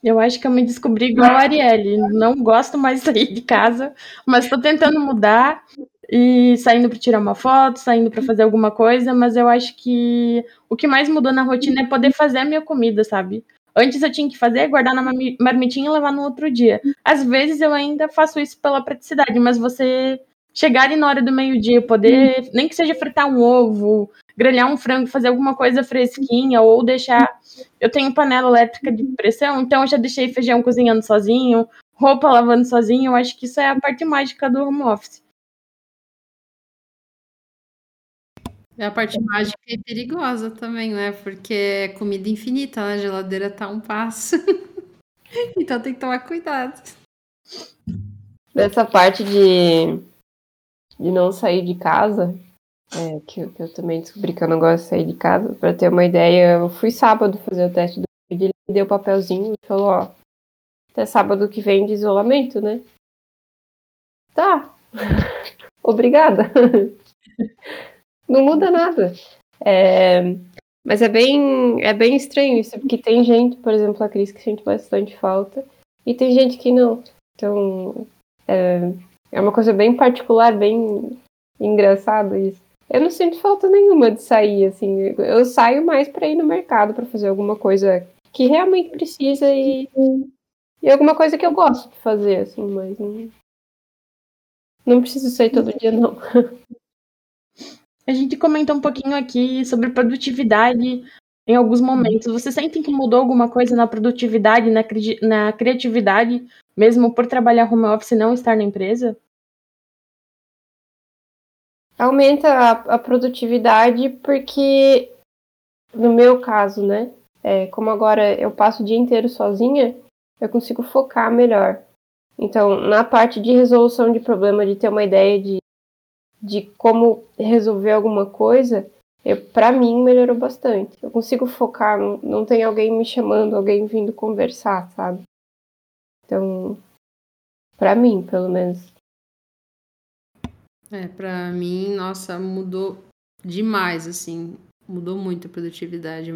Eu acho que eu me descobri igual a Arielle. Não gosto mais de sair de casa, mas estou tentando mudar e saindo para tirar uma foto, saindo para fazer alguma coisa, mas eu acho que o que mais mudou na rotina é poder fazer a minha comida, sabe? Antes eu tinha que fazer, guardar na marmitinha e levar no outro dia. Às vezes eu ainda faço isso pela praticidade, mas você chegarem na hora do meio-dia, poder, nem que seja fritar um ovo, grelhar um frango, fazer alguma coisa fresquinha, ou deixar. Eu tenho panela elétrica de pressão, então eu já deixei feijão cozinhando sozinho, roupa lavando sozinho. Eu acho que isso é a parte mágica do home office. É a parte mágica e perigosa também, né? Porque é comida infinita, né? a geladeira tá um passo. então tem que tomar cuidado. Dessa parte de, de não sair de casa, é, que, que, eu também descobri que eu não gosto de sair de casa, para ter uma ideia, eu fui sábado fazer o teste do Covid, ele me deu o papelzinho e falou, ó, até sábado que vem de isolamento, né? Tá. Obrigada. não muda nada. É, mas é bem, é bem estranho isso, porque tem gente, por exemplo, a Cris, que sente bastante falta, e tem gente que não. Então, é, é uma coisa bem particular, bem engraçada isso. Eu não sinto falta nenhuma de sair, assim. Eu saio mais para ir no mercado para fazer alguma coisa que realmente precisa e, e alguma coisa que eu gosto de fazer, assim, mas não, não preciso sair todo dia, não. A gente comenta um pouquinho aqui sobre produtividade em alguns momentos. Você sente que mudou alguma coisa na produtividade, na, cri na criatividade, mesmo por trabalhar home office e não estar na empresa? Aumenta a, a produtividade porque, no meu caso, né? É, como agora eu passo o dia inteiro sozinha, eu consigo focar melhor. Então, na parte de resolução de problema, de ter uma ideia de de como resolver alguma coisa, para mim melhorou bastante. Eu consigo focar, não, não tem alguém me chamando, alguém vindo conversar, sabe? Então, para mim, pelo menos. É, para mim, nossa, mudou demais, assim, mudou muito a produtividade.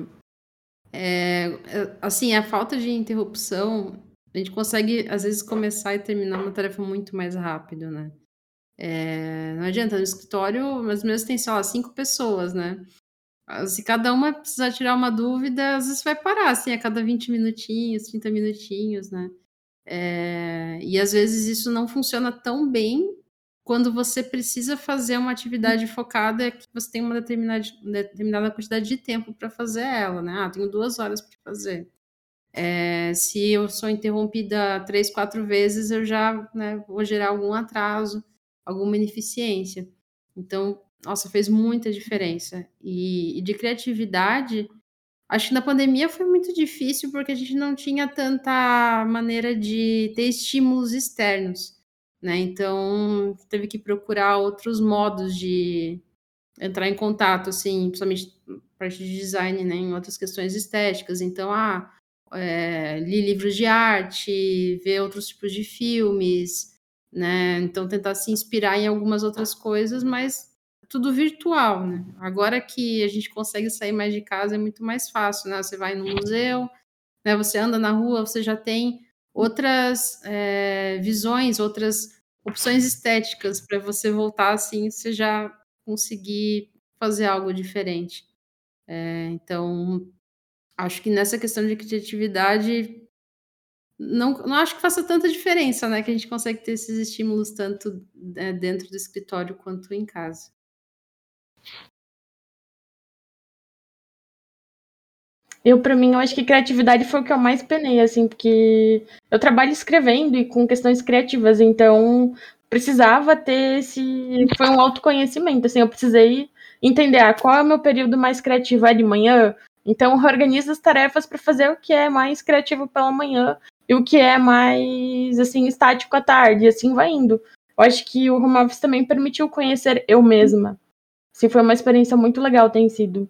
É, é, assim, a falta de interrupção, a gente consegue, às vezes, começar e terminar uma tarefa muito mais rápido, né? É, não adianta, no escritório, mas mesmo tem, sei lá, cinco pessoas, né? Se cada uma precisar tirar uma dúvida, às vezes vai parar, assim, a cada 20 minutinhos, 30 minutinhos, né? É, e às vezes isso não funciona tão bem quando você precisa fazer uma atividade focada que você tem uma determinada, determinada quantidade de tempo para fazer ela, né? Ah, tenho duas horas para fazer. É, se eu sou interrompida três, quatro vezes, eu já né, vou gerar algum atraso alguma ineficiência. Então, nossa, fez muita diferença. E, e, de criatividade, acho que na pandemia foi muito difícil porque a gente não tinha tanta maneira de ter estímulos externos, né? Então, teve que procurar outros modos de entrar em contato, assim, principalmente parte de design, né? Em outras questões estéticas. Então, ah, é, li livros de arte, ver outros tipos de filmes, né? Então tentar se inspirar em algumas outras coisas, mas tudo virtual, né? Agora que a gente consegue sair mais de casa é muito mais fácil, né? Você vai no museu, né? Você anda na rua, você já tem outras é, visões, outras opções estéticas para você voltar assim, você já conseguir fazer algo diferente. É, então, acho que nessa questão de criatividade não, não acho que faça tanta diferença, né? Que a gente consegue ter esses estímulos tanto é, dentro do escritório quanto em casa. Eu, para mim, eu acho que criatividade foi o que eu mais penei, assim, porque eu trabalho escrevendo e com questões criativas, então precisava ter esse. Foi um autoconhecimento, assim, eu precisei entender ah, qual é o meu período mais criativo, é de manhã? Então, organizo as tarefas para fazer o que é mais criativo pela manhã e o que é mais assim estático à tarde, e assim vai indo. Eu acho que o home office também permitiu conhecer eu mesma. Assim, foi uma experiência muito legal, tem sido.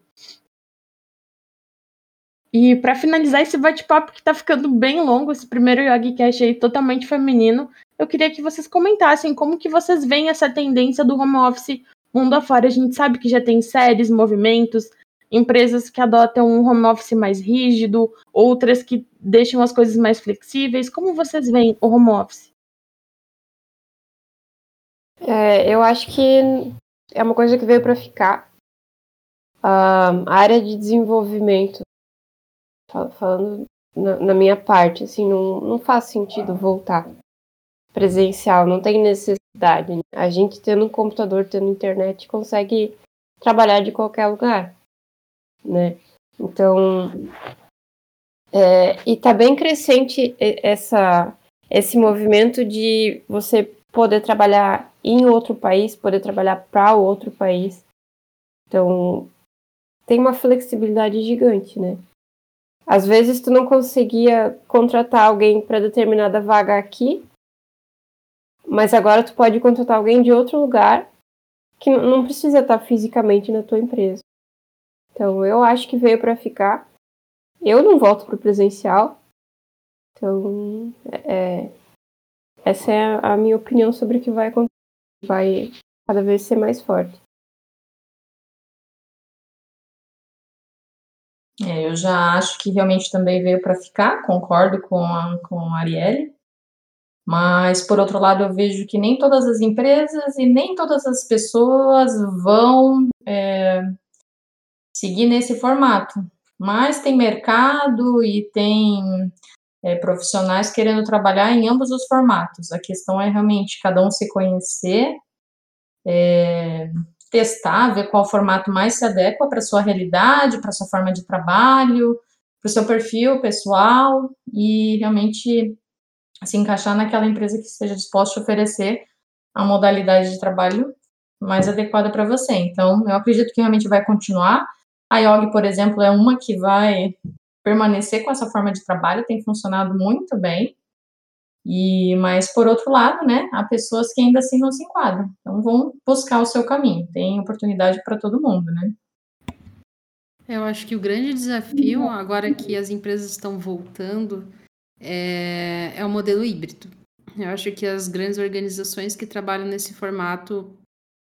E para finalizar esse bate-papo que tá ficando bem longo, esse primeiro YogiCast aí totalmente feminino, eu queria que vocês comentassem como que vocês veem essa tendência do home office mundo afora. A gente sabe que já tem séries, movimentos, empresas que adotam um home office mais rígido, outras que deixam as coisas mais flexíveis. Como vocês veem o home office? É, eu acho que é uma coisa que veio para ficar. Uh, a área de desenvolvimento, falando na, na, minha parte, assim, não, não faz sentido voltar presencial, não tem necessidade. A gente tendo um computador, tendo internet, consegue trabalhar de qualquer lugar né? Então, é, e tá bem crescente essa, esse movimento de você poder trabalhar em outro país, poder trabalhar para outro país. Então, tem uma flexibilidade gigante, né? Às vezes tu não conseguia contratar alguém para determinada vaga aqui, mas agora tu pode contratar alguém de outro lugar que não precisa estar fisicamente na tua empresa. Então, eu acho que veio para ficar. Eu não volto para o presencial. Então, é, essa é a minha opinião sobre o que vai acontecer. Vai cada vez ser mais forte. É, eu já acho que realmente também veio para ficar, concordo com a, com a Arielle. Mas, por outro lado, eu vejo que nem todas as empresas e nem todas as pessoas vão é, seguir nesse formato. Mas tem mercado e tem é, profissionais querendo trabalhar em ambos os formatos. A questão é realmente cada um se conhecer, é, testar, ver qual formato mais se adequa para sua realidade, para sua forma de trabalho, para o seu perfil pessoal e realmente se encaixar naquela empresa que esteja disposta a oferecer a modalidade de trabalho mais adequada para você. Então, eu acredito que realmente vai continuar. A IOG, por exemplo, é uma que vai permanecer com essa forma de trabalho, tem funcionado muito bem. E, mas por outro lado, né, há pessoas que ainda assim não se enquadram. Então vão buscar o seu caminho. Tem oportunidade para todo mundo, né? Eu acho que o grande desafio agora que as empresas estão voltando é, é o modelo híbrido. Eu acho que as grandes organizações que trabalham nesse formato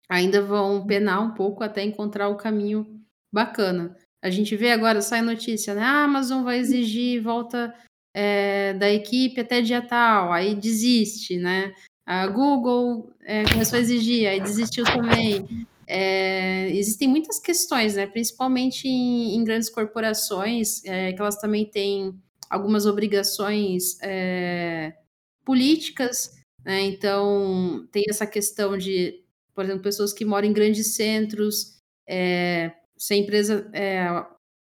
ainda vão penar um pouco até encontrar o caminho bacana. A gente vê agora, sai notícia, né? A Amazon vai exigir volta é, da equipe até dia tal, aí desiste, né? A Google é, começou a exigir, aí desistiu também. É, existem muitas questões, né? Principalmente em, em grandes corporações, que elas também têm algumas obrigações políticas, né? Então, tem essa questão de, por exemplo, pessoas que moram em grandes centros, é, se a empresa é,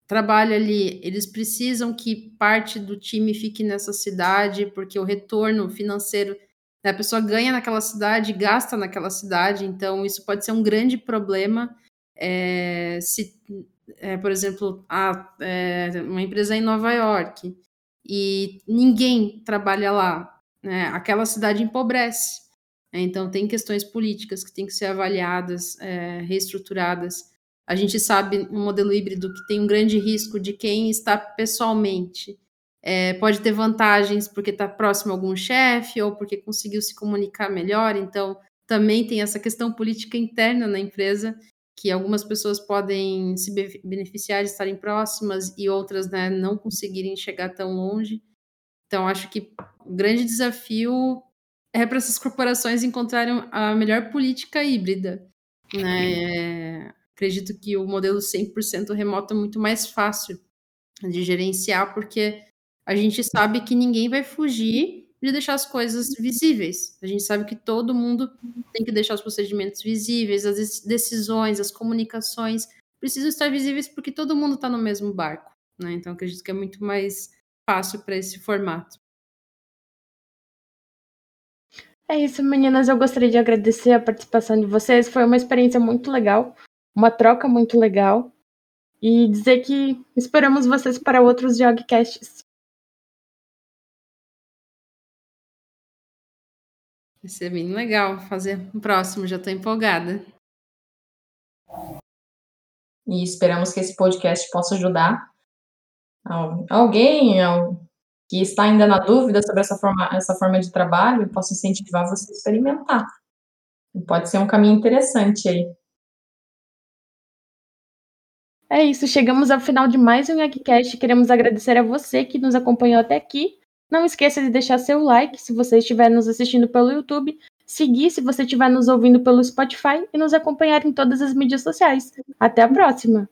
trabalha ali, eles precisam que parte do time fique nessa cidade, porque o retorno financeiro, a pessoa ganha naquela cidade, gasta naquela cidade, então isso pode ser um grande problema. É, se, é, por exemplo, a, é, uma empresa em Nova York e ninguém trabalha lá, né? aquela cidade empobrece. Então, tem questões políticas que têm que ser avaliadas, é, reestruturadas. A gente sabe no modelo híbrido que tem um grande risco de quem está pessoalmente é, pode ter vantagens porque está próximo a algum chefe ou porque conseguiu se comunicar melhor. Então, também tem essa questão política interna na empresa que algumas pessoas podem se beneficiar de estarem próximas e outras né, não conseguirem chegar tão longe. Então, acho que o grande desafio é para essas corporações encontrarem a melhor política híbrida. Né? É, acredito que o modelo 100% remoto é muito mais fácil de gerenciar, porque a gente sabe que ninguém vai fugir de deixar as coisas visíveis. A gente sabe que todo mundo tem que deixar os procedimentos visíveis, as decisões, as comunicações precisam estar visíveis porque todo mundo está no mesmo barco. Né? Então, acredito que é muito mais fácil para esse formato. É isso, meninas. Eu gostaria de agradecer a participação de vocês. Foi uma experiência muito legal, uma troca muito legal. E dizer que esperamos vocês para outros Jogcasts. Vai ser bem legal fazer o próximo, já estou empolgada. E esperamos que esse podcast possa ajudar alguém que está ainda na dúvida sobre essa forma, essa forma de trabalho, possa incentivar você a experimentar. Pode ser um caminho interessante aí. É isso, chegamos ao final de mais um Eggcast. Queremos agradecer a você que nos acompanhou até aqui. Não esqueça de deixar seu like se você estiver nos assistindo pelo YouTube, seguir se você estiver nos ouvindo pelo Spotify e nos acompanhar em todas as mídias sociais. Até a próxima!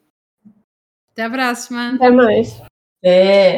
Até a próxima! Até mais! É.